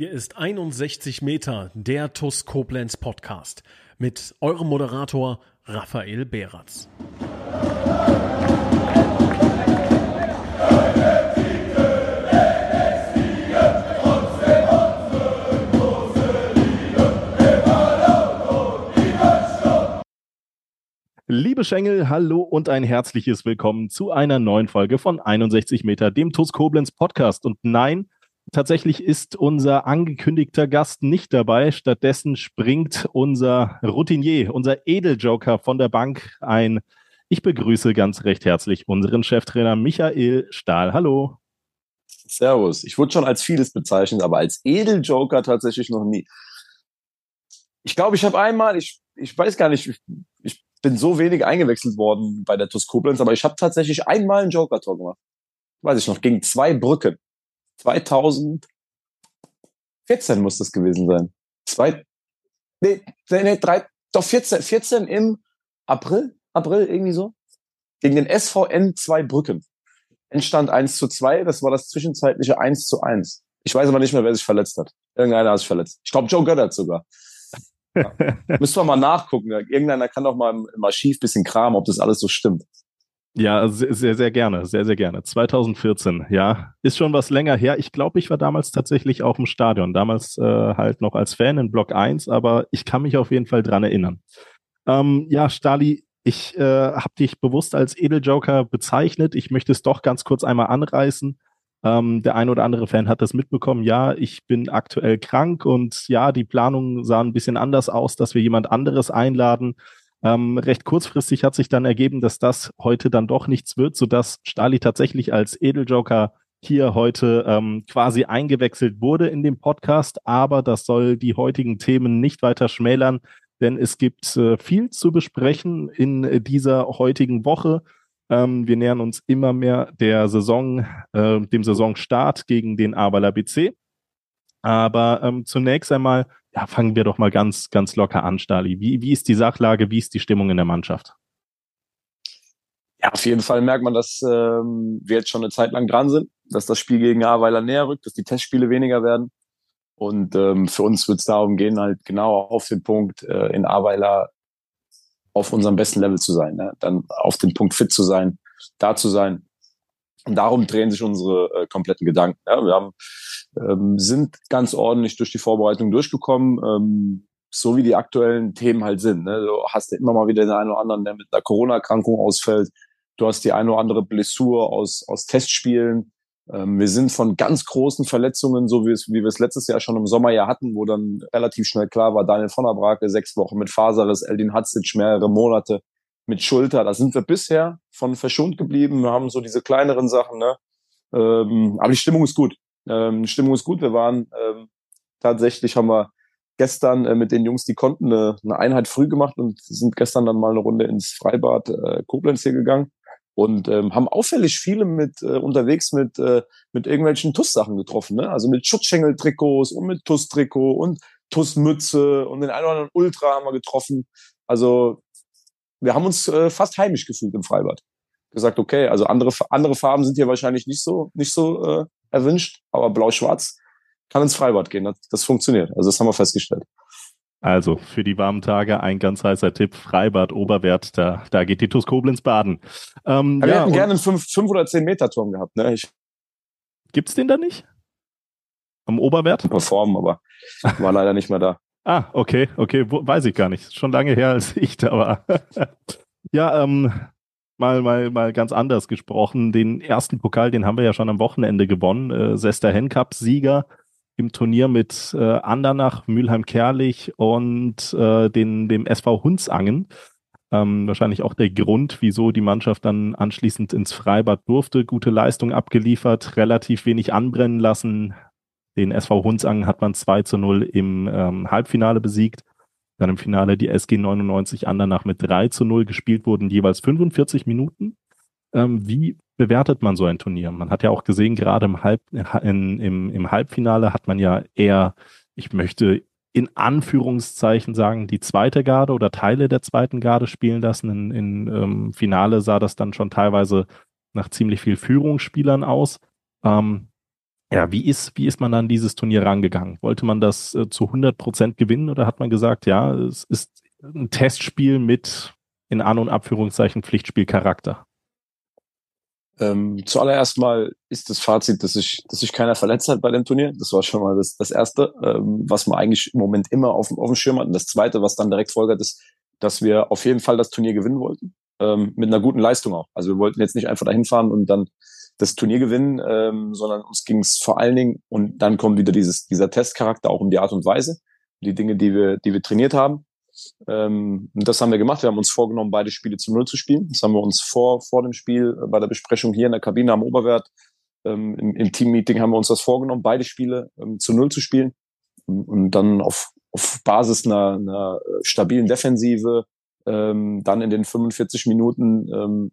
Hier ist 61 Meter, der TUS Koblenz Podcast mit eurem Moderator Raphael Behratz. Liebe Schengel, hallo und ein herzliches Willkommen zu einer neuen Folge von 61 Meter, dem TUS Koblenz Podcast. Und nein, Tatsächlich ist unser angekündigter Gast nicht dabei. Stattdessen springt unser Routinier, unser Edeljoker von der Bank ein. Ich begrüße ganz recht herzlich unseren Cheftrainer Michael Stahl. Hallo. Servus. Ich wurde schon als vieles bezeichnet, aber als Edeljoker tatsächlich noch nie. Ich glaube, ich habe einmal, ich, ich weiß gar nicht, ich, ich bin so wenig eingewechselt worden bei der TuS Koblenz, aber ich habe tatsächlich einmal einen Joker-Tor gemacht. Weiß ich noch, gegen zwei Brücken. 2014 muss das gewesen sein. Zwei, nee, nee, nee drei, doch 14, 14 im April, April irgendwie so. Gegen den SVN zwei Brücken. Entstand 1 zu 2, das war das zwischenzeitliche 1 zu 1. Ich weiß aber nicht mehr, wer sich verletzt hat. Irgendeiner hat sich verletzt. Ich glaube, Joe Goddard sogar. Ja. Müssen wir mal nachgucken. Irgendeiner kann doch mal im Archiv bisschen kramen, ob das alles so stimmt. Ja, sehr, sehr gerne, sehr, sehr gerne. 2014, ja, ist schon was länger her. Ich glaube, ich war damals tatsächlich auch im Stadion, damals äh, halt noch als Fan in Block 1, aber ich kann mich auf jeden Fall dran erinnern. Ähm, ja, Stali, ich äh, habe dich bewusst als Edeljoker bezeichnet. Ich möchte es doch ganz kurz einmal anreißen. Ähm, der ein oder andere Fan hat das mitbekommen. Ja, ich bin aktuell krank und ja, die Planungen sahen ein bisschen anders aus, dass wir jemand anderes einladen. Ähm, recht kurzfristig hat sich dann ergeben, dass das heute dann doch nichts wird, sodass Stali tatsächlich als Edeljoker hier heute ähm, quasi eingewechselt wurde in dem Podcast. Aber das soll die heutigen Themen nicht weiter schmälern, denn es gibt äh, viel zu besprechen in dieser heutigen Woche. Ähm, wir nähern uns immer mehr der Saison, äh, dem Saisonstart gegen den Ahrweiler BC. Aber ähm, zunächst einmal ja, fangen wir doch mal ganz, ganz locker an, Stali. Wie, wie ist die Sachlage, wie ist die Stimmung in der Mannschaft? Ja, auf jeden Fall merkt man, dass ähm, wir jetzt schon eine Zeit lang dran sind, dass das Spiel gegen Ahrweiler näher rückt, dass die Testspiele weniger werden. Und ähm, für uns wird es darum gehen, halt genau auf den Punkt äh, in Ahrweiler auf unserem besten Level zu sein, ne? dann auf den Punkt fit zu sein, da zu sein. Und darum drehen sich unsere äh, kompletten Gedanken. Ja? Wir haben ähm, sind ganz ordentlich durch die Vorbereitung durchgekommen, ähm, so wie die aktuellen Themen halt sind. Ne? Du hast ja immer mal wieder den einen oder anderen, der mit einer Corona-Erkrankung ausfällt. Du hast die eine oder andere Blessur aus, aus Testspielen. Ähm, wir sind von ganz großen Verletzungen, so wie, es, wie wir es letztes Jahr schon im Sommer ja hatten, wo dann relativ schnell klar war, Daniel von der Brake sechs Wochen mit Faserriss, Eldin Hatzic mehrere Monate mit Schulter. Da sind wir bisher von verschont geblieben. Wir haben so diese kleineren Sachen, ne? Ähm, aber die Stimmung ist gut. Ähm, Stimmung ist gut. Wir waren ähm, tatsächlich haben wir gestern äh, mit den Jungs, die konnten, eine, eine Einheit früh gemacht und sind gestern dann mal eine Runde ins Freibad äh, Koblenz hier gegangen und ähm, haben auffällig viele mit äh, unterwegs mit äh, mit irgendwelchen TUS-Sachen getroffen, ne? Also mit Schutzschengel-Trikots und mit TUS-Trikot und TUS-Mütze und den einen oder anderen Ultra haben wir getroffen. Also wir haben uns äh, fast heimisch gefühlt im Freibad. Gesagt, okay, also andere andere Farben sind hier wahrscheinlich nicht so nicht so äh, erwünscht, aber blau-schwarz kann ins Freibad gehen. Das, das funktioniert. Also das haben wir festgestellt. Also für die warmen Tage ein ganz heißer Tipp, Freibad Oberwert, da, da geht die TuS Koblenz baden. Ähm, wir ja, hätten gerne einen 5 oder 10 Meter Turm gehabt. Ne? Ich, gibt's den da nicht? Am Oberwert? Performen, aber war leider nicht mehr da. Ah, okay, okay, Wo, weiß ich gar nicht. Schon lange her, als ich da war. ja, ähm, mal, mal, mal ganz anders gesprochen. Den ersten Pokal, den haben wir ja schon am Wochenende gewonnen. Äh, Sester Hen Cup Sieger im Turnier mit äh, Andernach, Mülheim-Kerlich und äh, den, dem SV Hunsangen. Ähm, wahrscheinlich auch der Grund, wieso die Mannschaft dann anschließend ins Freibad durfte. Gute Leistung abgeliefert, relativ wenig anbrennen lassen. Den SV Hunsangen hat man 2 zu 0 im ähm, Halbfinale besiegt. Dann im Finale die SG 99 Andernach mit 3 zu 0 gespielt wurden, jeweils 45 Minuten. Ähm, wie bewertet man so ein Turnier? Man hat ja auch gesehen, gerade im, Halb, in, im, im Halbfinale hat man ja eher, ich möchte in Anführungszeichen sagen, die zweite Garde oder Teile der zweiten Garde spielen lassen. In, in ähm, Finale sah das dann schon teilweise nach ziemlich viel Führungsspielern aus. Ähm, Ja, wie ist, wie ist man an dieses Turnier rangegangen? Wollte man das äh, zu 100 Prozent gewinnen oder hat man gesagt, ja, es ist ein Testspiel mit in An- und Abführungszeichen Pflichtspielcharakter? Ähm, zuallererst mal ist das Fazit, dass sich, dass sich keiner verletzt hat bei dem Turnier. Das war schon mal das, das Erste, ähm, was man eigentlich im Moment immer auf, auf dem Schirm hat. Und das Zweite, was dann direkt folgert, ist, dass wir auf jeden Fall das Turnier gewinnen wollten. Ähm, mit einer guten Leistung auch. Also wir wollten jetzt nicht einfach dahin fahren und dann das Turnier gewinnen, ähm, sondern uns ging es vor allen Dingen, und dann kommt wieder dieses, dieser Testcharakter auch um die Art und Weise, die Dinge, die wir, die wir trainiert haben. Ähm, und das haben wir gemacht. Wir haben uns vorgenommen, beide Spiele zu Null zu spielen. Das haben wir uns vor, vor dem Spiel äh, bei der Besprechung hier in der Kabine am Oberwert ähm, im, im Team-Meeting haben wir uns das vorgenommen, beide Spiele ähm, zu Null zu spielen. Und dann auf, auf Basis einer, einer stabilen Defensive ähm, dann in den 45 Minuten ähm,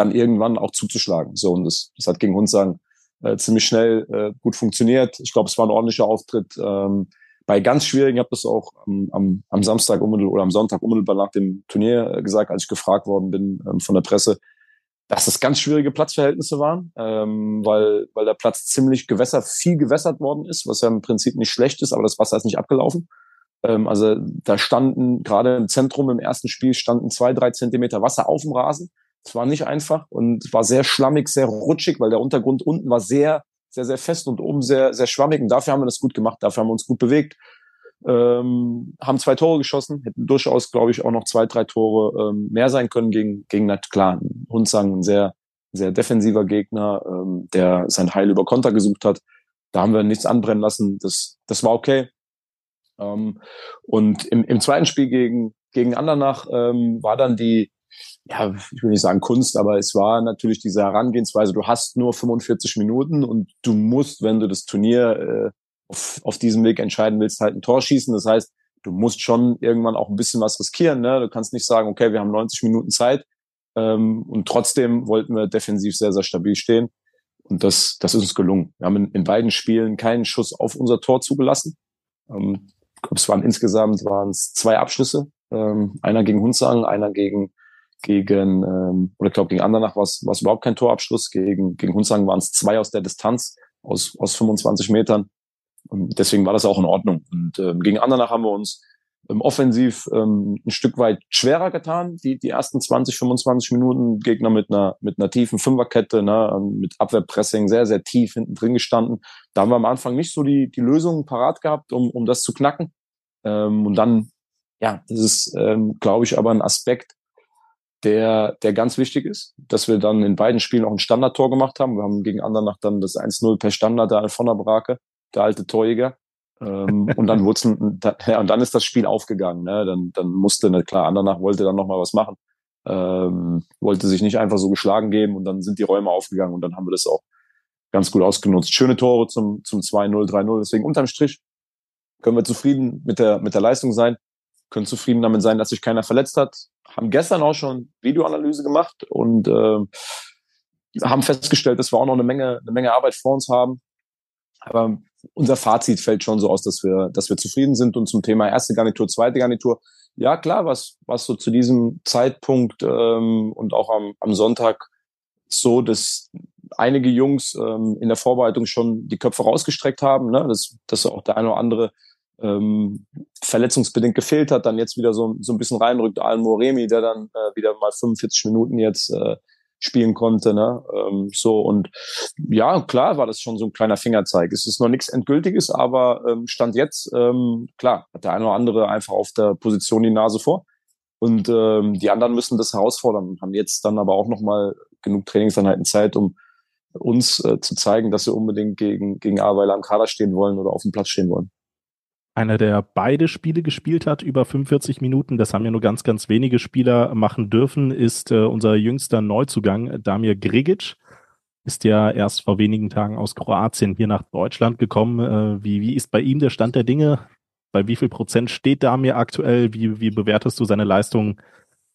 dann irgendwann auch zuzuschlagen. So, und das, das hat gegen sagen äh, ziemlich schnell äh, gut funktioniert. Ich glaube, es war ein ordentlicher Auftritt. Ähm, bei ganz schwierigen, ich habe das auch am, am, am Samstag unmittelbar oder am Sonntag unmittelbar nach dem Turnier äh, gesagt, als ich gefragt worden bin ähm, von der Presse, dass das ganz schwierige Platzverhältnisse waren, ähm, weil, weil der Platz ziemlich gewässert, viel gewässert worden ist, was ja im Prinzip nicht schlecht ist, aber das Wasser ist nicht abgelaufen. Ähm, also da standen gerade im Zentrum im ersten Spiel standen zwei, drei Zentimeter Wasser auf dem Rasen. Es war nicht einfach und war sehr schlammig, sehr rutschig, weil der Untergrund unten war sehr, sehr, sehr fest und oben sehr, sehr schwammig. Und dafür haben wir das gut gemacht, dafür haben wir uns gut bewegt. Ähm, haben zwei Tore geschossen, hätten durchaus, glaube ich, auch noch zwei, drei Tore ähm, mehr sein können gegen, gegen na klar, Hundsang, ein sehr, sehr defensiver Gegner, ähm, der sein Heil über Konter gesucht hat. Da haben wir nichts anbrennen lassen. Das, das war okay. Ähm, und im, im zweiten Spiel gegen, gegen Andernach ähm, war dann die, ja, ich will nicht sagen Kunst, aber es war natürlich diese Herangehensweise, du hast nur 45 Minuten und du musst, wenn du das Turnier äh, auf, auf diesem Weg entscheiden willst, halt ein Tor schießen. Das heißt, du musst schon irgendwann auch ein bisschen was riskieren. Ne? Du kannst nicht sagen, okay, wir haben 90 Minuten Zeit ähm, und trotzdem wollten wir defensiv sehr, sehr stabil stehen. Und das, das ist uns gelungen. Wir haben in, in beiden Spielen keinen Schuss auf unser Tor zugelassen. Ähm, es waren insgesamt waren es zwei Abschlüsse. Ähm, einer gegen Hunsang, einer gegen gegen, ähm, oder ich glaube, gegen Andernach war es überhaupt kein Torabschluss. Gegen, gegen Hunsang waren es zwei aus der Distanz, aus, aus 25 Metern. Und deswegen war das auch in Ordnung. Und ähm, gegen Andernach haben wir uns ähm, offensiv ähm, ein Stück weit schwerer getan. Die, die ersten 20, 25 Minuten Gegner mit einer, mit einer tiefen Fünferkette, ne, ähm, mit Abwehrpressing sehr, sehr tief hinten drin gestanden. Da haben wir am Anfang nicht so die, die Lösungen parat gehabt, um, um das zu knacken. Ähm, und dann, ja, das ist, ähm, glaube ich, aber ein Aspekt, der, der ganz wichtig ist, dass wir dann in beiden Spielen auch ein Standardtor gemacht haben. Wir haben gegen Andernach dann das 1-0 per Standard der der Brake, der alte Torjäger. ähm, und dann wurde ja, und dann ist das Spiel aufgegangen. Ne? Dann, dann musste, ne, klar, Andernach wollte dann nochmal was machen. Ähm, wollte sich nicht einfach so geschlagen geben und dann sind die Räume aufgegangen und dann haben wir das auch ganz gut ausgenutzt. Schöne Tore zum, zum 2-0, 3-0. Deswegen unterm Strich können wir zufrieden mit der, mit der Leistung sein, können zufrieden damit sein, dass sich keiner verletzt hat, haben gestern auch schon Videoanalyse gemacht und äh, haben festgestellt, dass wir auch noch eine Menge, eine Menge Arbeit vor uns haben. Aber unser Fazit fällt schon so aus, dass wir, dass wir zufrieden sind. Und zum Thema erste Garnitur, zweite Garnitur, ja klar, was, was so zu diesem Zeitpunkt ähm, und auch am, am Sonntag so, dass einige Jungs ähm, in der Vorbereitung schon die Köpfe rausgestreckt haben, ne? dass, dass auch der eine oder andere ähm, verletzungsbedingt gefehlt hat, dann jetzt wieder so, so ein bisschen reinrückt. Alan Moremi, der dann äh, wieder mal 45 Minuten jetzt äh, spielen konnte. Ne? Ähm, so und ja, klar war das schon so ein kleiner Fingerzeig. Es ist noch nichts Endgültiges, aber ähm, stand jetzt, ähm, klar, hat der eine oder andere einfach auf der Position die Nase vor. Und ähm, die anderen müssen das herausfordern haben jetzt dann aber auch nochmal genug Trainingseinheiten Zeit, um uns äh, zu zeigen, dass wir unbedingt gegen, gegen Aweiler am Kader stehen wollen oder auf dem Platz stehen wollen einer, der beide Spiele gespielt hat, über 45 Minuten. Das haben ja nur ganz, ganz wenige Spieler machen dürfen, ist äh, unser jüngster Neuzugang, Damir Grigic. Ist ja erst vor wenigen Tagen aus Kroatien hier nach Deutschland gekommen. Äh, wie, wie ist bei ihm der Stand der Dinge? Bei wie viel Prozent steht Damir aktuell? Wie, wie bewertest du seine Leistung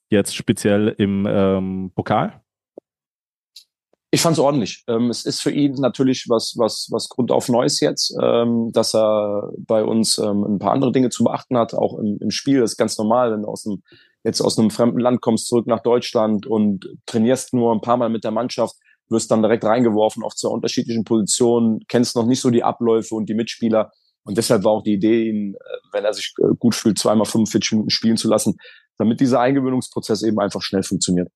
jetzt speziell im ähm, Pokal? Ich fand es ordentlich. Ähm, es ist für ihn natürlich was, was, was Grund auf Neues jetzt, ähm, dass er bei uns ähm, ein paar andere Dinge zu beachten hat, auch im, im Spiel. Das ist ganz normal, wenn du aus einem, jetzt aus einem fremden Land kommst, zurück nach Deutschland und trainierst nur ein paar Mal mit der Mannschaft, wirst dann direkt reingeworfen auf zwei unterschiedlichen Positionen, kennst noch nicht so die Abläufe und die Mitspieler. Und deshalb war auch die Idee, ihn, äh, wenn er sich äh, gut fühlt, zweimal 45 Minuten spielen zu lassen, damit dieser Eingewöhnungsprozess eben einfach schnell funktioniert.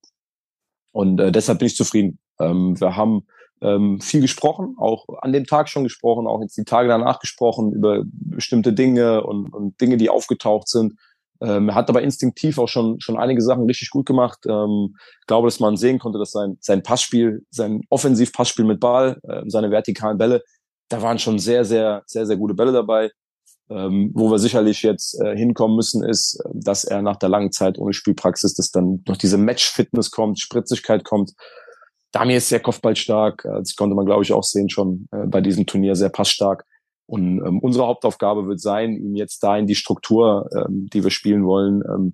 Und äh, deshalb bin ich zufrieden. Ähm, wir haben ähm, viel gesprochen, auch an dem Tag schon gesprochen, auch jetzt die Tage danach gesprochen über bestimmte Dinge und, und Dinge, die aufgetaucht sind. Ähm, er hat aber instinktiv auch schon, schon einige Sachen richtig gut gemacht. Ähm, glaube, dass man sehen konnte, dass sein, sein Passspiel, sein Offensiv-Passspiel mit Ball, äh, seine vertikalen Bälle, da waren schon sehr, sehr, sehr, sehr gute Bälle dabei. Ähm, wo wir sicherlich jetzt äh, hinkommen müssen, ist, dass er nach der langen Zeit ohne Spielpraxis, dass dann noch diese Match-Fitness kommt, Spritzigkeit kommt. Damir ist sehr kopfballstark. Äh, das konnte man, glaube ich, auch sehen schon äh, bei diesem Turnier, sehr passstark. Und ähm, unsere Hauptaufgabe wird sein, ihm jetzt da in die Struktur, ähm, die wir spielen wollen, ähm,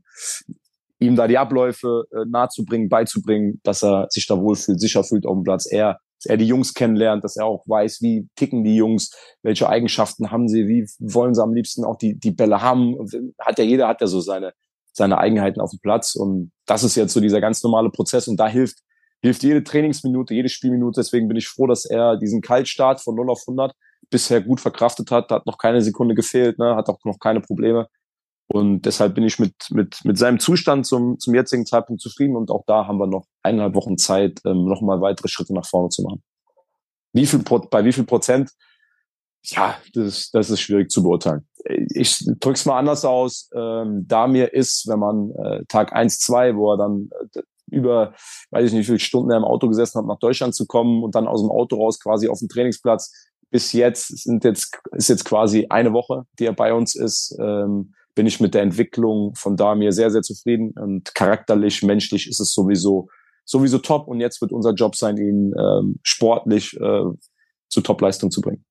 ihm da die Abläufe äh, nahezubringen, beizubringen, dass er sich da wohlfühlt, sicher fühlt auf dem Platz. Er, dass er die Jungs kennenlernt, dass er auch weiß, wie ticken die Jungs, welche Eigenschaften haben sie, wie wollen sie am liebsten auch die, die Bälle haben. Hat ja jeder hat ja so seine, seine Eigenheiten auf dem Platz. Und das ist jetzt so dieser ganz normale Prozess. Und da hilft, hilft jede Trainingsminute, jede Spielminute. Deswegen bin ich froh, dass er diesen Kaltstart von 0 auf 100 bisher gut verkraftet hat, hat noch keine Sekunde gefehlt, ne, hat auch noch keine Probleme. Und deshalb bin ich mit, mit, mit seinem Zustand zum, zum jetzigen Zeitpunkt zufrieden und auch da haben wir noch eineinhalb Wochen Zeit, ähm, nochmal weitere Schritte nach vorne zu machen. Wie viel, bei wie viel Prozent? Ja, das, das ist schwierig zu beurteilen. Ich drück's mal anders aus. Ähm, da mir ist, wenn man äh, Tag eins zwei, wo er dann äh, über, weiß ich nicht, wie viele Stunden er im Auto gesessen hat, nach Deutschland zu kommen und dann aus dem Auto raus quasi auf den Trainingsplatz, bis jetzt sind jetzt ist jetzt quasi eine Woche, die er bei uns ist. Ähm, bin ich mit der Entwicklung von Damir sehr sehr zufrieden und charakterlich, menschlich ist es sowieso sowieso top. Und jetzt wird unser Job sein, ihn ähm, sportlich äh, zu Topleistung zu bringen.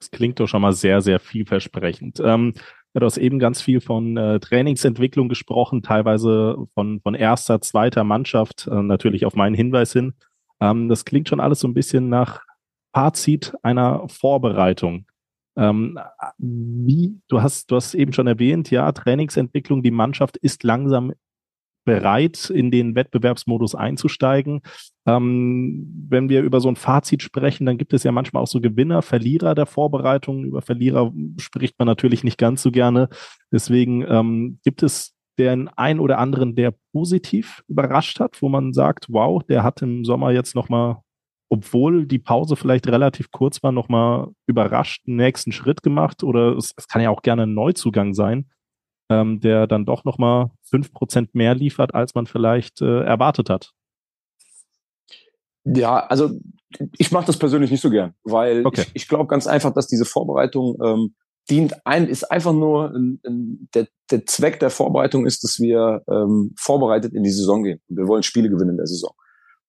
Das klingt doch schon mal sehr sehr vielversprechend. Ähm, Du hast eben ganz viel von äh, Trainingsentwicklung gesprochen, teilweise von, von erster, zweiter Mannschaft, äh, natürlich auf meinen Hinweis hin. Ähm, das klingt schon alles so ein bisschen nach Fazit einer Vorbereitung. Ähm, wie, du hast, du hast eben schon erwähnt, ja, Trainingsentwicklung, die Mannschaft ist langsam bereit, in den Wettbewerbsmodus einzusteigen. Ähm, wenn wir über so ein Fazit sprechen, dann gibt es ja manchmal auch so Gewinner, Verlierer der Vorbereitung. Über Verlierer spricht man natürlich nicht ganz so gerne. Deswegen ähm, gibt es den ein oder anderen, der positiv überrascht hat, wo man sagt, wow, der hat im Sommer jetzt nochmal obwohl die Pause vielleicht relativ kurz war, nochmal überrascht einen nächsten Schritt gemacht oder es, es, kann ja auch gerne ein Neuzugang sein, ähm, der dann doch nochmal fünf Prozent mehr liefert, als man vielleicht äh, erwartet hat. Ja, also ich mache das persönlich nicht so gern, weil okay. ich, ich glaube ganz einfach, dass diese Vorbereitung ähm, dient ein, ist einfach nur ein, ein, der, der Zweck der Vorbereitung ist, dass wir ähm, vorbereitet in die Saison gehen. Wir wollen Spiele gewinnen in der Saison.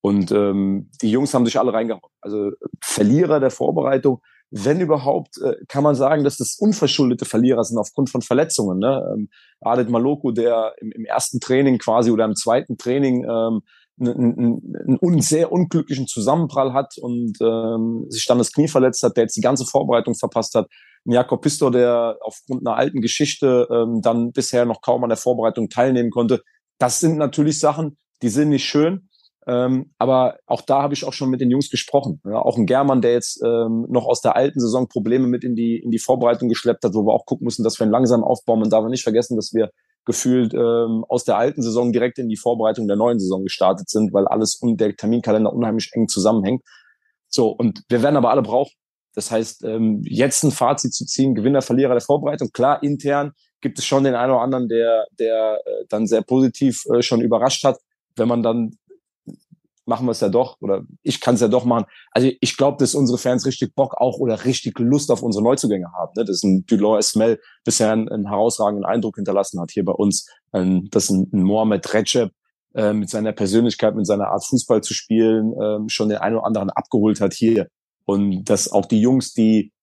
Und ähm, die Jungs haben sich alle reingehauen. Also Verlierer der Vorbereitung, wenn überhaupt, äh, kann man sagen, dass das unverschuldete Verlierer sind aufgrund von Verletzungen. Ne? Ähm, Adet Maloko, der im, im ersten Training quasi oder im zweiten Training ähm, einen, einen, sehr unglücklichen Zusammenprall hat und ähm, sich dann das Knie verletzt hat, der jetzt die ganze Vorbereitung verpasst hat. Jakob Pistor, der aufgrund einer alten Geschichte ähm, dann bisher noch kaum an der Vorbereitung teilnehmen konnte. Das sind natürlich Sachen, die sind nicht schön. Ähm, aber auch da habe ich auch schon mit den Jungs gesprochen. Ja, auch ein German, der jetzt ähm, noch aus der alten Saison Probleme mit in die, in die Vorbereitung geschleppt hat, wo wir auch gucken müssen, dass wir einen langsamen Aufbau, man darf nicht vergessen, dass wir gefühlt ähm, aus der alten Saison direkt in die Vorbereitung der neuen Saison gestartet sind, weil alles und der Terminkalender unheimlich eng zusammenhängt. So, und wir werden aber alle brauchen. Das heißt, ähm, jetzt ein Fazit zu ziehen, Gewinner, Verlierer der Vorbereitung, klar, intern gibt es schon den einen oder anderen, der, der äh, dann sehr positiv äh, schon überrascht hat. Wenn man dann machen wir es ja doch oder ich kann es ja doch machen. Also ich glaube, dass unsere Fans richtig Bock auch oder richtig Lust auf unsere Neuzugänge haben. Ne? Dass ein Dulon Esmel bisher einen, einen, herausragenden Eindruck hinterlassen hat hier bei uns. Ähm, dass ein, ein Mohamed Recep äh, mit seiner Persönlichkeit, mit seiner Art Fußball zu spielen, äh, schon den einen oder anderen abgeholt hat hier. Und dass auch die Jungs, die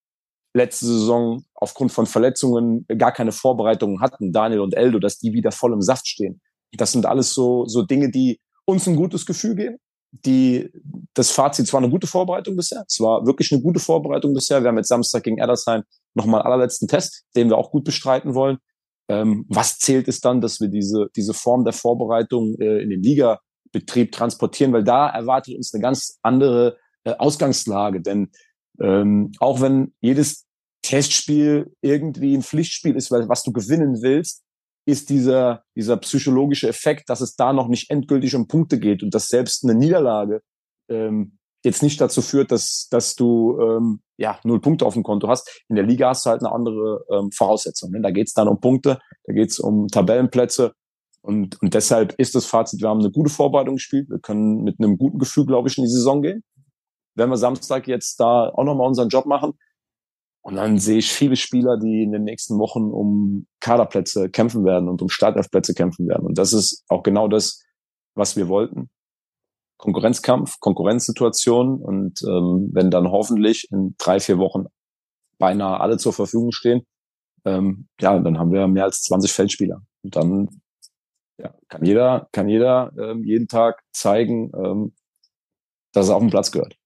letzte Saison aufgrund von Verletzungen gar keine Vorbereitungen hatten, Daniel und Eldo, dass die wieder voll im Saft stehen. Das sind alles so, so Dinge, die uns ein gutes Gefühl geben die, das Fazit, zwar eine gute Vorbereitung bisher, es war wirklich eine gute Vorbereitung bisher. Wir haben jetzt Samstag gegen Edersheim nochmal einen allerletzten Test, den wir auch gut bestreiten wollen. Ähm, was zählt ist dann, dass wir diese, diese Form der Vorbereitung äh, in den Liga Betrieb transportieren, weil da erwartet uns eine ganz andere äh, Ausgangslage. Denn ähm, auch wenn jedes Testspiel irgendwie ein Pflichtspiel ist, weil was du gewinnen willst, ist dieser, dieser psychologische Effekt, dass es da noch nicht endgültig um Punkte geht und dass selbst eine Niederlage ähm, jetzt nicht dazu führt, dass, dass du ähm, ja null Punkte auf dem Konto hast. In der Liga hast du halt eine andere ähm, Voraussetzung. Ne? Da geht es dann um Punkte, da geht es um Tabellenplätze. Und, und deshalb ist das Fazit, wir haben eine gute Vorbereitung gespielt. Wir können mit einem guten Gefühl, glaube ich, in die Saison gehen. Wenn wir Samstag jetzt da auch nochmal unseren Job machen, und dann sehe ich viele Spieler, die in den nächsten Wochen um Kaderplätze kämpfen werden und um Startelfplätze kämpfen werden. Und das ist auch genau das, was wir wollten. Konkurrenzkampf, Konkurrenzsituation. Und ähm, wenn dann hoffentlich in drei, vier Wochen beinahe alle zur Verfügung stehen, ähm, ja, dann haben wir mehr als 20 Feldspieler. Und dann ja, kann jeder, kann jeder ähm, jeden Tag zeigen, ähm, dass er auf den Platz gehört.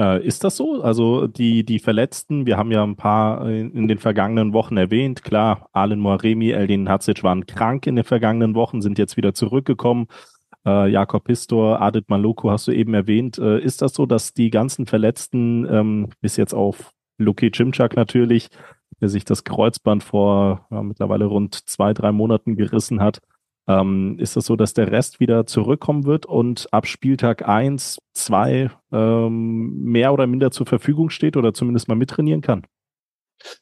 Äh, ist das so? Also die, die Verletzten, wir haben ja ein paar in, in den vergangenen Wochen erwähnt. Klar, Alen Moaremi, Eldin Hatzic waren krank in den vergangenen Wochen, sind jetzt wieder zurückgekommen. Äh, Jakob Pistor, Adit Maloko hast du eben erwähnt. Äh, ist das so, dass die ganzen Verletzten, ähm, bis jetzt auf Luki Cimczak natürlich, der sich das Kreuzband vor ja, mittlerweile rund zwei, drei Monaten gerissen hat, ähm, ist es so, dass der Rest wieder zurückkommen wird und ab Spieltag 1, 2 ähm, mehr oder minder zur Verfügung steht oder zumindest mal mittrainieren kann?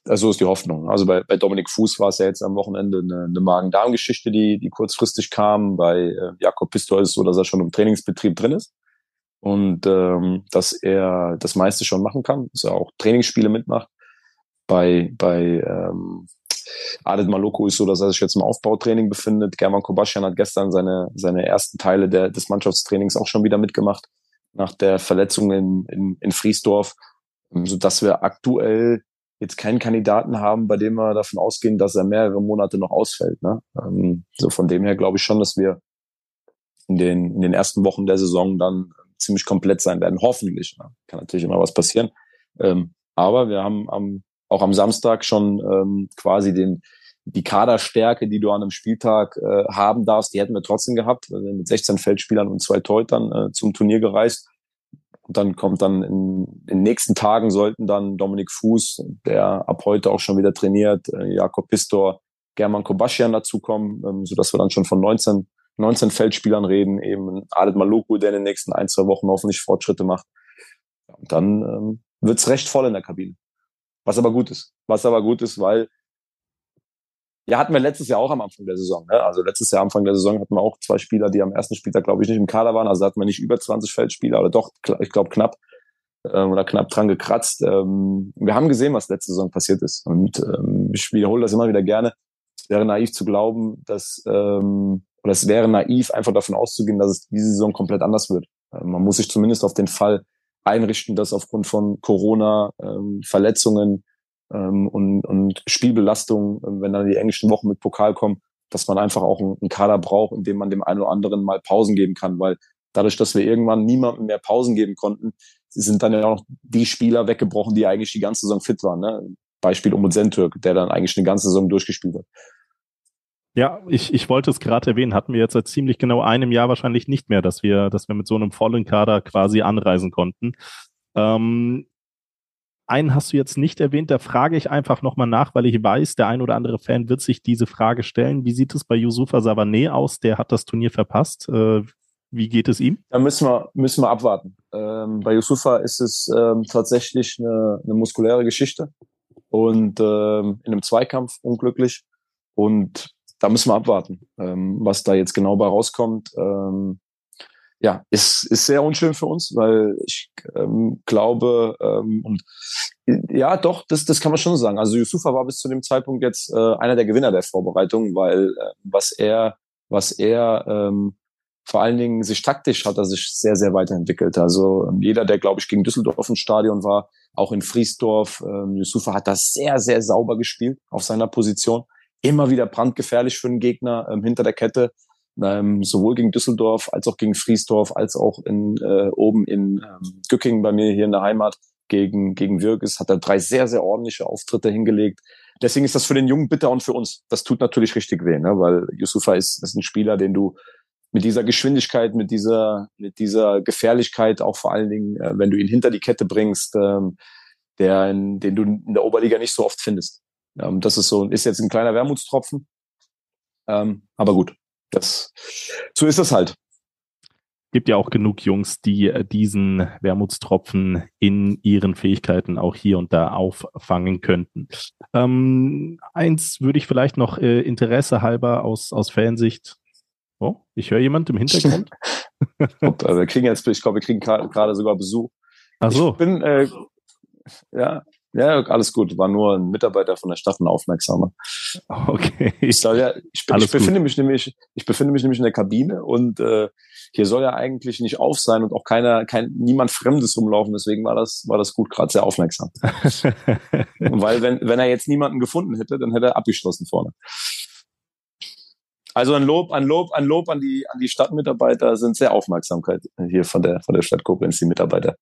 Also ist die Hoffnung. Also bei, bei Dominik Fuß war es ja jetzt am Wochenende eine, eine Magen-Darm-Geschichte, die, die kurzfristig kam. Bei äh, Jakob Pistol ist es so, dass er schon im Trainingsbetrieb drin ist und ähm, dass er das meiste schon machen kann, dass er auch Trainingsspiele mitmacht. Bei, bei ähm, Adet Maloko ist so, dass er sich jetzt im Aufbautraining befindet. German Kobaschian hat gestern seine, seine ersten Teile der, des Mannschaftstrainings auch schon wieder mitgemacht, nach der Verletzung in, in, in Friesdorf, sodass wir aktuell jetzt keinen Kandidaten haben, bei dem wir davon ausgehen, dass er mehrere Monate noch ausfällt. Ne? Ähm, so von dem her glaube ich schon, dass wir in den, in den ersten Wochen der Saison dann ziemlich komplett sein werden. Hoffentlich. Ne? Kann natürlich immer was passieren. Ähm, aber wir haben am auch am Samstag schon ähm, quasi den die Kaderstärke, die du an einem Spieltag äh, haben darfst, die hätten wir trotzdem gehabt. Wir sind mit 16 Feldspielern und zwei Teutern äh, zum Turnier gereist. Und dann kommt dann in, in den nächsten Tagen sollten dann Dominik Fuß, der ab heute auch schon wieder trainiert, äh, Jakob Pistor, German Kobaschian dazukommen, ähm, sodass wir dann schon von 19, 19 Feldspielern reden, eben Adet Maluku, der in den nächsten ein, zwei Wochen hoffentlich Fortschritte macht. Und dann ähm, wird's recht voll in der Kabine. Was aber gut ist. Was aber gut ist, weil ja, hatten wir letztes Jahr auch am Anfang der Saison. Ne? Also letztes Jahr Anfang der Saison hatten wir auch zwei Spieler, die am ersten Spieltag, glaube ich, nicht im Kader waren. Also hatten wir nicht über 20 Feldspieler, oder doch, ich glaube knapp ähm, oder knapp dran gekratzt. Ähm, wir haben gesehen, was letzte Saison passiert ist. Und ähm, ich wiederhole das immer wieder gerne. Es wäre naiv zu glauben, dass ähm, oder es wäre naiv, einfach davon auszugehen, dass es diese Saison komplett anders wird. Ähm, man muss sich zumindest auf den Fall einrichten, dass aufgrund von Corona, ähm, Verletzungen ähm, und, und Spielbelastung, äh, wenn dann die englischen Wochen mit Pokal kommen, dass man einfach auch einen, Kader braucht, in dem man dem einen oder anderen mal Pausen geben kann, weil dadurch, dass wir irgendwann niemandem mehr Pausen geben konnten, sind dann ja auch die Spieler weggebrochen, die eigentlich die ganze Saison fit waren. Ne? Beispiel Umut Sentürk, der dann eigentlich eine ganze Saison durchgespielt hat. Ja, ich, ich wollte es gerade erwähnen, hatten wir jetzt seit ziemlich genau einem Jahr wahrscheinlich nicht mehr, dass wir, dass wir mit so einem vollen Kader quasi anreisen konnten. Ähm, einen hast du jetzt nicht erwähnt, da frage ich einfach nochmal nach, weil ich weiß, der ein oder andere Fan wird sich diese Frage stellen. Wie sieht es bei Yusufa Savané aus? Der hat das Turnier verpasst. Äh, wie geht es ihm? Da müssen wir, müssen wir abwarten. Ähm, bei Yusufa ist es ähm, tatsächlich eine, eine muskuläre Geschichte und ähm, in einem Zweikampf unglücklich. Und da müssen wir abwarten, ähm, was da jetzt genau bei rauskommt. Ähm, ja, ist, ist sehr unschön für uns, weil ich ähm, glaube, ähm, und ja, doch, das, das kann man schon sagen. Also Yusufa war bis zu dem Zeitpunkt jetzt äh, einer der Gewinner der Vorbereitung, weil äh, was er, was er ähm, vor allen Dingen sich taktisch hat er sich sehr, sehr weiterentwickelt. Also ähm, jeder, der, glaube ich, gegen Düsseldorf im Stadion war, auch in Friesdorf, ähm, Yusufa hat das sehr, sehr sauber gespielt auf seiner Position immer wieder brandgefährlich für den Gegner ähm, hinter der Kette. Ähm, sowohl gegen Düsseldorf als auch gegen Friesdorf, als auch in, äh, oben in ähm, Gückingen bei mir hier in der Heimat gegen, gegen Wirges hat er drei sehr, sehr ordentliche Auftritte hingelegt. Deswegen ist das für den Jungen bitter und für uns. Das tut natürlich richtig weh, ne? weil Yusufa ist, ist ein Spieler, den du mit dieser Geschwindigkeit, mit dieser, mit dieser Gefährlichkeit, auch vor allen Dingen, äh, wenn du ihn hinter die Kette bringst, ähm, der, den du in der Oberliga nicht so oft findest. Ähm, das ist so, ist jetzt ein kleiner Wermutstropfen. Ähm, aber gut, das, so ist es halt gibt ja auch genug Jungs, die äh, diesen Wermutstropfen in ihren Fähigkeiten auch hier und da auffangen könnten. Ähm, eins würde ich vielleicht noch äh, Interesse halber aus, aus Fansicht. Oh, ich höre jemand im Hintergrund. wir kriegen jetzt, ich glaube, wir kriegen gerade sogar Besuch. Ach so. Ich bin, äh, ja, ja, alles gut. War nur ein Mitarbeiter von der Stadt, ein Aufmerksamer. Okay. Ich, soll ja, ich, ich befinde mich nämlich, ich befinde mich nämlich in der Kabine und äh, hier soll ja eigentlich nicht auf sein und auch keiner, kein, niemand Fremdes rumlaufen. Deswegen war das, war das gut, gerade sehr aufmerksam. Weil wenn, wenn er jetzt niemanden gefunden hätte, dann hätte er abgeschlossen vorne. Also ein Lob, ein Lob, ein Lob an die, an die Stadtmitarbeiter sind sehr Aufmerksamkeit hier von der, von der Stadt Koblenz, die Mitarbeiter.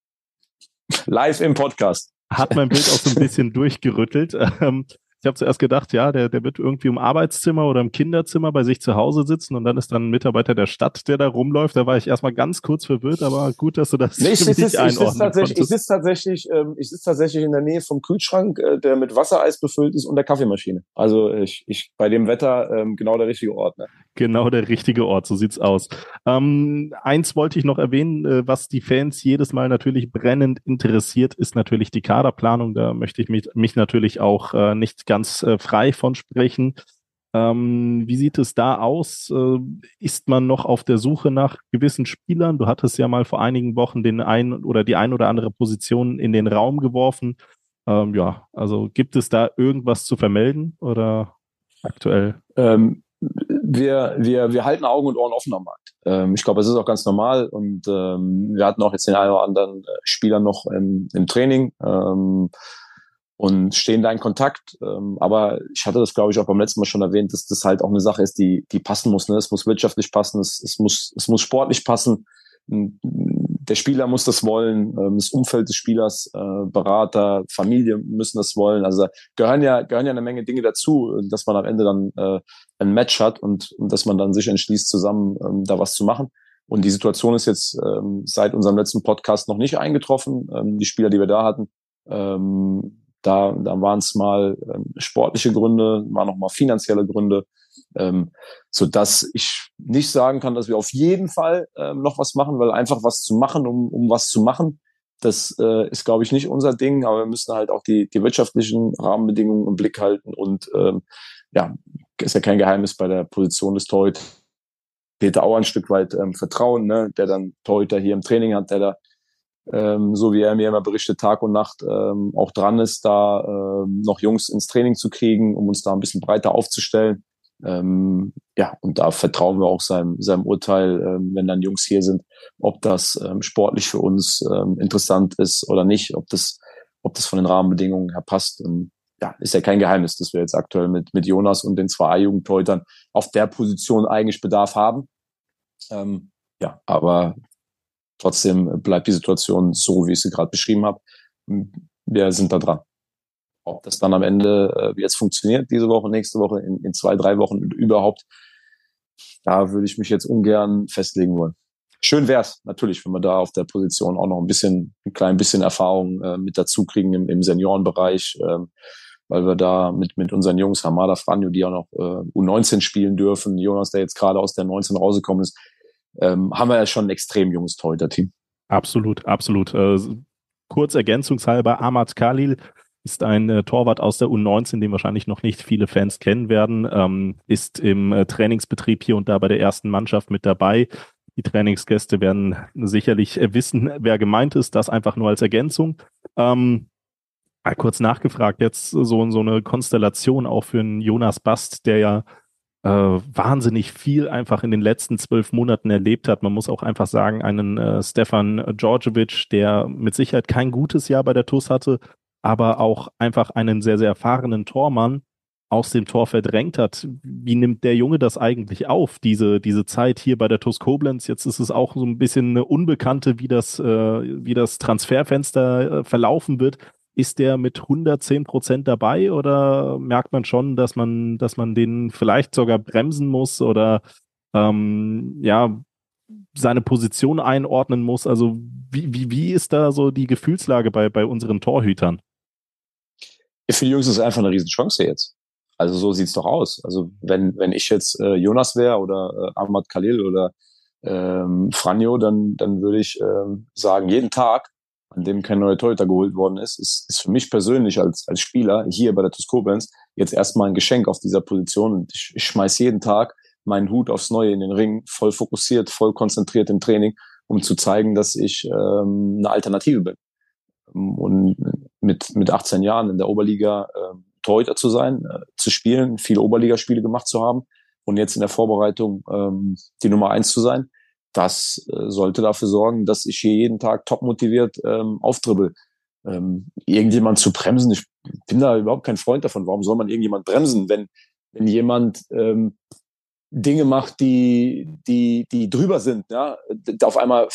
Live im Podcast. Hat mein Bild auch so ein bisschen durchgerüttelt. Ähm, ich habe zuerst gedacht, ja, der, der wird irgendwie im Arbeitszimmer oder im Kinderzimmer bei sich zu Hause sitzen und dann ist dann ein Mitarbeiter der Stadt, der da rumläuft. Da war ich erstmal ganz kurz verwirrt, aber gut, dass du das nee, ich sitze, ich sitze tatsächlich, ich sitze tatsächlich, ähm, ich sitze tatsächlich in der Nähe vom Kühlschrank, äh, der mit Wassereis befüllt ist und der Kaffeemaschine. Also ich, ich bei dem Wetter ähm, genau der richtige Ort. Ne? Genau der richtige Ort, so sieht's aus. Ähm, eins wollte ich noch erwähnen, äh, was die Fans jedes Mal natürlich brennend interessiert, ist natürlich die Kaderplanung. Da möchte ich mich, mich natürlich auch äh, nicht ganz äh, frei von sprechen. Ähm, wie sieht es da aus? Äh, ist man noch auf der Suche nach gewissen Spielern? Du hattest ja mal vor einigen Wochen den einen oder die ein oder andere Position in den Raum geworfen. Ähm, ja, also gibt es da irgendwas zu vermelden oder aktuell? Wir, wir, wir halten Augen und Ohren offen am Markt. Ähm, ich glaube, es ist auch ganz normal und ähm, wir hatten auch jetzt den einen oder anderen äh, Spieler noch im, im Training. Ähm, und stehen da in Kontakt. Ähm, aber ich hatte das, glaube ich, auch beim letzten Mal schon erwähnt, dass das halt auch eine Sache ist, die, die passen muss. Ne? Es muss wirtschaftlich passen, es, es, muss, es muss sportlich passen. Der Spieler muss das wollen, ähm, das Umfeld des Spielers, äh, Berater, Familie müssen das wollen. Also gehören ja, gehören ja eine Menge Dinge dazu, dass man am Ende dann äh, ein Match hat und, und dass man dann sich entschließt, zusammen ähm, da was zu machen. Und die Situation ist jetzt ähm, seit unserem letzten Podcast noch nicht eingetroffen. Ähm, die Spieler, die wir da hatten, ähm, da, da waren es mal ähm, sportliche Gründe, waren noch mal finanzielle Gründe, ähm, so dass ich nicht sagen kann, dass wir auf jeden Fall ähm, noch was machen, weil einfach was zu machen, um, um was zu machen, das äh, ist, glaube ich, nicht unser Ding, aber wir müssen halt auch die, die wirtschaftlichen Rahmenbedingungen im Blick halten und ähm, ja, ist ja kein Geheimnis bei der Position des Torhüter. Peter auch ein Stück weit ähm, Vertrauen, ne, der dann Torhüter hier im Training hat, der da ähm, so wie er mir immer berichtet, Tag und Nacht ähm, auch dran ist, da ähm, noch Jungs ins Training zu kriegen, um uns da ein bisschen breiter aufzustellen. Ähm, ja, und da vertrauen wir auch seinem, seinem Urteil, ähm, wenn dann Jungs hier sind, ob das ähm, sportlich für uns ähm, interessant ist oder nicht, ob das, ob das von den Rahmenbedingungen her passt. Und ja, ist ja kein Geheimnis, dass wir jetzt aktuell mit, mit Jonas und den zwei A-Jugendteutern auf der Position eigentlich Bedarf haben. Ähm, ja, aber Trotzdem bleibt die Situation so, wie ich sie gerade beschrieben habe. Wir sind da dran. Ob das dann am Ende äh, jetzt funktioniert, diese Woche, nächste Woche, in, in zwei, drei Wochen überhaupt, da würde ich mich jetzt ungern festlegen wollen. Schön wär's natürlich, wenn wir da auf der Position auch noch ein bisschen, ein klein bisschen Erfahrung äh, mit dazu kriegen im, im Seniorenbereich, ähm, weil wir da mit, mit unseren Jungs, Hamada Franjo, die auch noch äh, U19 spielen dürfen, Jonas, der jetzt gerade aus der 19 rausgekommen ist, ähm, haben wir ja schon ein extrem junges Torhüter-Team. Absolut, absolut. Äh, kurz ergänzungshalber, Ahmad Khalil ist ein äh, Torwart aus der U19, den wahrscheinlich noch nicht viele Fans kennen werden, ähm, ist im äh, Trainingsbetrieb hier und da bei der ersten Mannschaft mit dabei. Die Trainingsgäste werden sicherlich äh, wissen, wer gemeint ist, das einfach nur als Ergänzung. Ähm, kurz nachgefragt, jetzt so, so eine Konstellation auch für einen Jonas Bast, der ja äh, wahnsinnig viel einfach in den letzten zwölf Monaten erlebt hat. Man muss auch einfach sagen, einen äh, Stefan Djordjevic, der mit Sicherheit kein gutes Jahr bei der TUS hatte, aber auch einfach einen sehr, sehr erfahrenen Tormann aus dem Tor verdrängt hat. Wie nimmt der Junge das eigentlich auf, diese, diese Zeit hier bei der TUS Koblenz? Jetzt ist es auch so ein bisschen eine Unbekannte, wie das, äh, wie das Transferfenster äh, verlaufen wird. Ist der mit 110 Prozent dabei oder merkt man schon, dass man, dass man den vielleicht sogar bremsen muss oder ähm, ja, seine Position einordnen muss. Also wie, wie, wie ist da so die Gefühlslage bei, bei unseren Torhütern? Für die Jungs ist es einfach eine Riesenchance jetzt. Also so sieht's doch aus. Also wenn, wenn ich jetzt äh, Jonas wäre oder äh, Ahmad Khalil oder ähm, Franjo, dann, dann würde ich ähm, sagen, jeden Tag, an dem kein neuer Torhüter geholt worden ist, ist, ist für mich persönlich als, als Spieler hier bei der TuS Koblenz jetzt erstmal ein Geschenk auf dieser Position. Und ich, ich schmeiß jeden Tag meinen Hut aufs Neue in den Ring, voll fokussiert, voll konzentriert im Training, um zu zeigen, dass ich ähm, eine Alternative bin. Und mit, mit 18 Jahren in der Oberliga äh, Torhüter zu sein, äh, zu spielen, viele Oberligaspiele gemacht zu haben und jetzt in der Vorbereitung ähm, die Nummer eins zu sein, das äh, sollte dafür sorgen, dass ich hier jeden Tag top motiviert ähm, auftribbel. Ähm, irgendjemand zu bremsen, ich bin da überhaupt kein Freund davon. Warum soll man irgendjemand bremsen, wenn, wenn jemand ähm, Dinge macht, die, die, die drüber sind, ja, auf einmal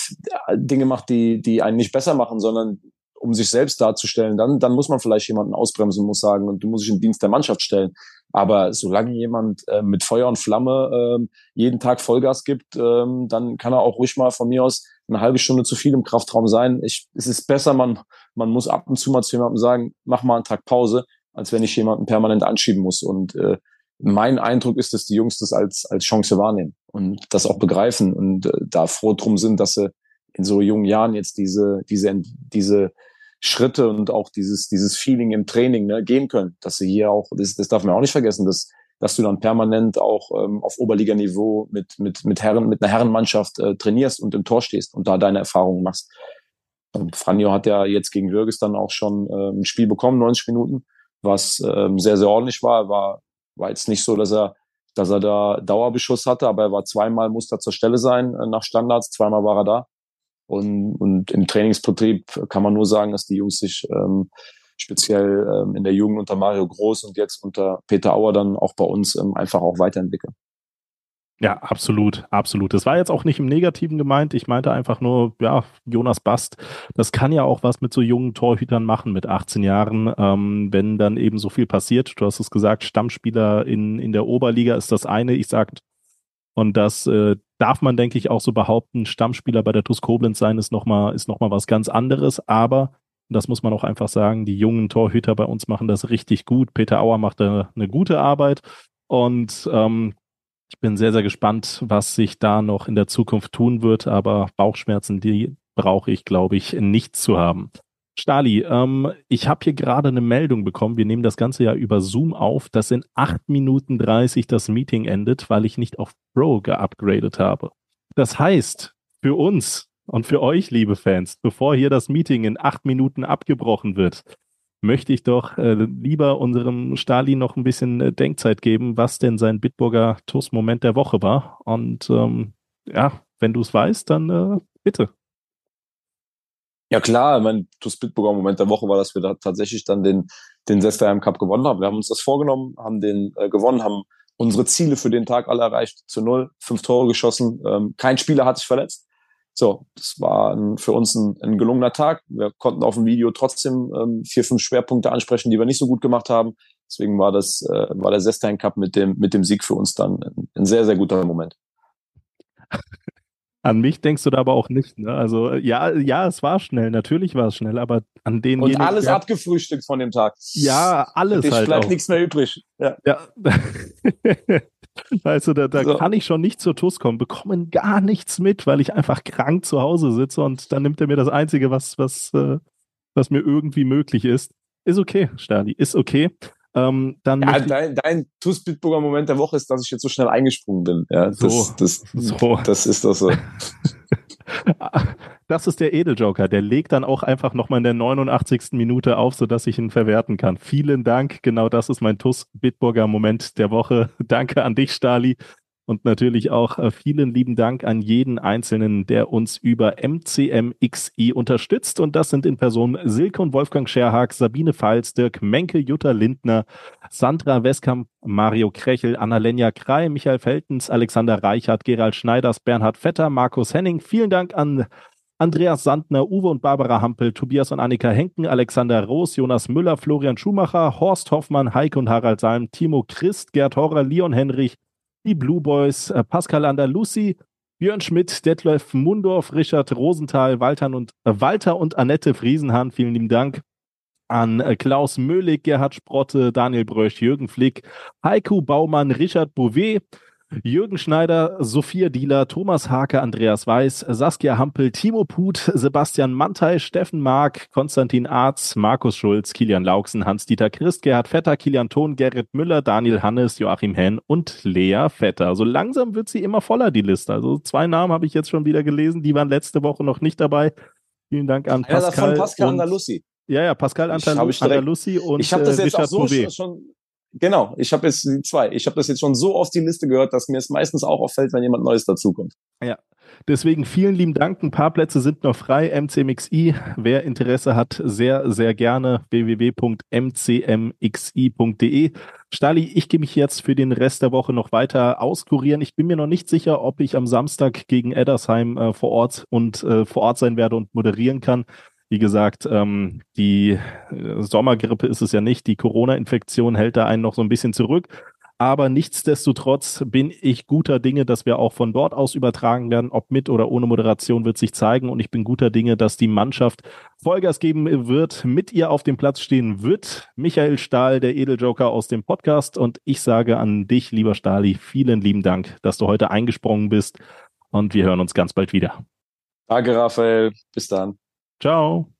Dinge macht, die, die einen nicht besser machen, sondern um sich selbst darzustellen, dann, dann muss man vielleicht jemanden ausbremsen, muss sagen, und du musst dich in Dienst der Mannschaft stellen. Aber solange jemand äh, mit Feuer und Flamme äh, jeden Tag Vollgas gibt, äh, dann kann er auch ruhig mal von mir aus eine halbe Stunde zu viel im Kraftraum sein. Ich, es ist besser, man, man muss ab und zu mal zu jemandem sagen, mach mal einen Tag Pause, als wenn ich jemanden permanent anschieben muss. Und äh, mein Eindruck ist, dass die Jungs das als, als Chance wahrnehmen und das auch begreifen und äh, da froh drum sind, dass sie in so jungen Jahren jetzt diese, diese, diese Schritte und auch dieses, dieses Feeling im Training ne, gehen können. Dass sie hier auch, das, das darf man auch nicht vergessen, dass, dass du dann permanent auch ähm, auf Oberliganiveau mit, mit, mit Herren, mit einer Herrenmannschaft äh, trainierst und im Tor stehst und da deine Erfahrungen machst. Und Franjo hat ja jetzt gegen Würges dann auch schon äh, ein Spiel bekommen, 90 Minuten, was ähm, sehr, sehr ordentlich war. War, war jetzt nicht so, dass er, dass er da Dauerbeschuss hatte, aber er war zweimal, musste zur Stelle sein äh, nach Standards, zweimal war er da. Und, und im Trainingsbetrieb kann man nur sagen, dass die Jungs sich ähm, speziell ähm, in der Jugend unter Mario Groß und jetzt unter Peter Auer dann auch bei uns ähm, einfach auch weiterentwickeln. Ja, absolut, absolut. Das war jetzt auch nicht im Negativen gemeint. Ich meinte einfach nur, ja, Jonas Bast, das kann ja auch was mit so jungen Torhütern machen mit 18 Jahren, ähm, wenn dann eben so viel passiert. Du hast es gesagt, Stammspieler in, in der Oberliga ist das eine. Ich sag, und das äh, darf man, denke ich, auch so behaupten. Stammspieler bei der TuS Koblenz sein ist nochmal noch was ganz anderes. Aber, das muss man auch einfach sagen, die jungen Torhüter bei uns machen das richtig gut. Peter Auer macht da eine gute Arbeit. Und ähm, ich bin sehr, sehr gespannt, was sich da noch in der Zukunft tun wird. Aber Bauchschmerzen, die brauche ich, glaube ich, nicht zu haben. Stali, ähm, ich habe hier gerade eine Meldung bekommen. Wir nehmen das Ganze ja über Zoom auf, dass in 8 Minuten 30 das Meeting endet, weil ich nicht auf Pro geupgradet habe. Das heißt, für uns und für euch, liebe Fans, bevor hier das Meeting in 8 Minuten abgebrochen wird, möchte ich doch äh, lieber unserem Stali noch ein bisschen äh, Denkzeit geben, was denn sein Bitburger TUS-Moment der Woche war. Und ähm, ja, wenn du es weißt, dann äh, bitte. Ja klar, mein TuS Bitburger Moment der Woche war, dass wir da tatsächlich dann den, den Sesterheim Cup gewonnen haben. Wir haben uns das vorgenommen, haben den äh, gewonnen, haben unsere Ziele für den Tag alle erreicht, zu null, fünf Tore geschossen, ähm, kein Spieler hat sich verletzt. So, das war ein, für uns ein, ein, gelungener Tag. Wir konnten auf dem Video trotzdem ähm, vier, fünf Schwerpunkte ansprechen, die wir nicht so gut gemacht haben. Deswegen war das, äh, war der Sestein Cup mit dem, mit dem Sieg für uns dann ein, ein sehr, sehr guter Moment. An mich denkst du da aber auch nicht. Ne? Also ja, ja, es war schnell, natürlich war es schnell, aber an den und alles ja, abgefrühstückt von dem Tag. Ja, alles Dich halt bleibt auch. nichts mehr übrig. Ja. ja. weißt du, da, da so. kann ich schon nicht zur TUS kommen, bekommen gar nichts mit, weil ich einfach krank zu Hause sitze und dann nimmt er mir das Einzige, was was äh, was mir irgendwie möglich ist. Ist okay, Stali, ist okay. Ähm, dann ja, dein, dein TuS Bitburger Moment der Woche ist, dass ich jetzt so schnell eingesprungen bin. Ja, das, so, das, so. das ist das so. Das ist der Edeljoker. Der legt dann auch einfach nochmal in der 89. Minute auf, sodass ich ihn verwerten kann. Vielen Dank. Genau das ist mein TUS Bitburger Moment der Woche. Danke an dich, Stali. Und natürlich auch äh, vielen lieben Dank an jeden Einzelnen, der uns über MCMXI unterstützt. Und das sind in Person Silke und Wolfgang Scherhag, Sabine Pfalz, Dirk Menke, Jutta Lindner, Sandra Westkamp, Mario Krechel, Annalenja Krei, Michael Feltens, Alexander Reichert, Gerald Schneiders, Bernhard Vetter, Markus Henning. Vielen Dank an Andreas Sandner, Uwe und Barbara Hampel, Tobias und Annika Henken, Alexander Roos, Jonas Müller, Florian Schumacher, Horst Hoffmann, Heike und Harald Salm, Timo Christ, Gerd Horrer, Leon Henrich, die Blue Boys, äh, Pascal Andalusi, Björn Schmidt, Detlef Mundorf, Richard Rosenthal, Walter und, äh, Walter und Annette Friesenhahn. Vielen lieben Dank an äh, Klaus Möhlig, Gerhard Sprotte, Daniel Brösch, Jürgen Flick, Heiko Baumann, Richard Bouvet, Jürgen Schneider, Sophia Dieler, Thomas Hake, Andreas Weiß, Saskia Hampel, Timo Put, Sebastian Mantei, Steffen Mark, Konstantin Arz, Markus Schulz, Kilian Lauksen, Hans-Dieter Christ, Gerhard Vetter, Kilian Thon, Gerrit Müller, Daniel Hannes, Joachim Henn und Lea Vetter. So langsam wird sie immer voller, die Liste. Also zwei Namen habe ich jetzt schon wieder gelesen, die waren letzte Woche noch nicht dabei. Vielen Dank an Pascal. Ja, davon Pascal Andalusi. Ja, ja, Pascal Andalusi und ich habe das jetzt Richard auch so schon, Genau, ich habe jetzt zwei. Ich habe das jetzt schon so oft die Liste gehört, dass mir es meistens auch auffällt, wenn jemand Neues dazukommt. Ja, deswegen vielen lieben Dank. Ein paar Plätze sind noch frei. MCMXI, wer Interesse hat, sehr, sehr gerne www.mcmxi.de. Stali, ich gehe mich jetzt für den Rest der Woche noch weiter auskurieren. Ich bin mir noch nicht sicher, ob ich am Samstag gegen Eddersheim äh, vor Ort und äh, vor Ort sein werde und moderieren kann. Wie gesagt, ähm, die äh, Sommergrippe ist es ja nicht. Die Corona-Infektion hält da einen noch so ein bisschen zurück. Aber nichtsdestotrotz bin ich guter Dinge, dass wir auch von dort aus übertragen werden. Ob mit oder ohne Moderation wird sich zeigen. Und ich bin guter Dinge, dass die Mannschaft Vollgas geben wird, mit ihr auf dem Platz stehen wird. Michael Stahl, der Edeljoker aus dem Podcast. Und ich sage an dich, lieber Stahli, vielen lieben Dank, dass du heute eingesprungen bist. Und wir hören uns ganz bald wieder. Danke, Raphael. Bis dann. Ciao.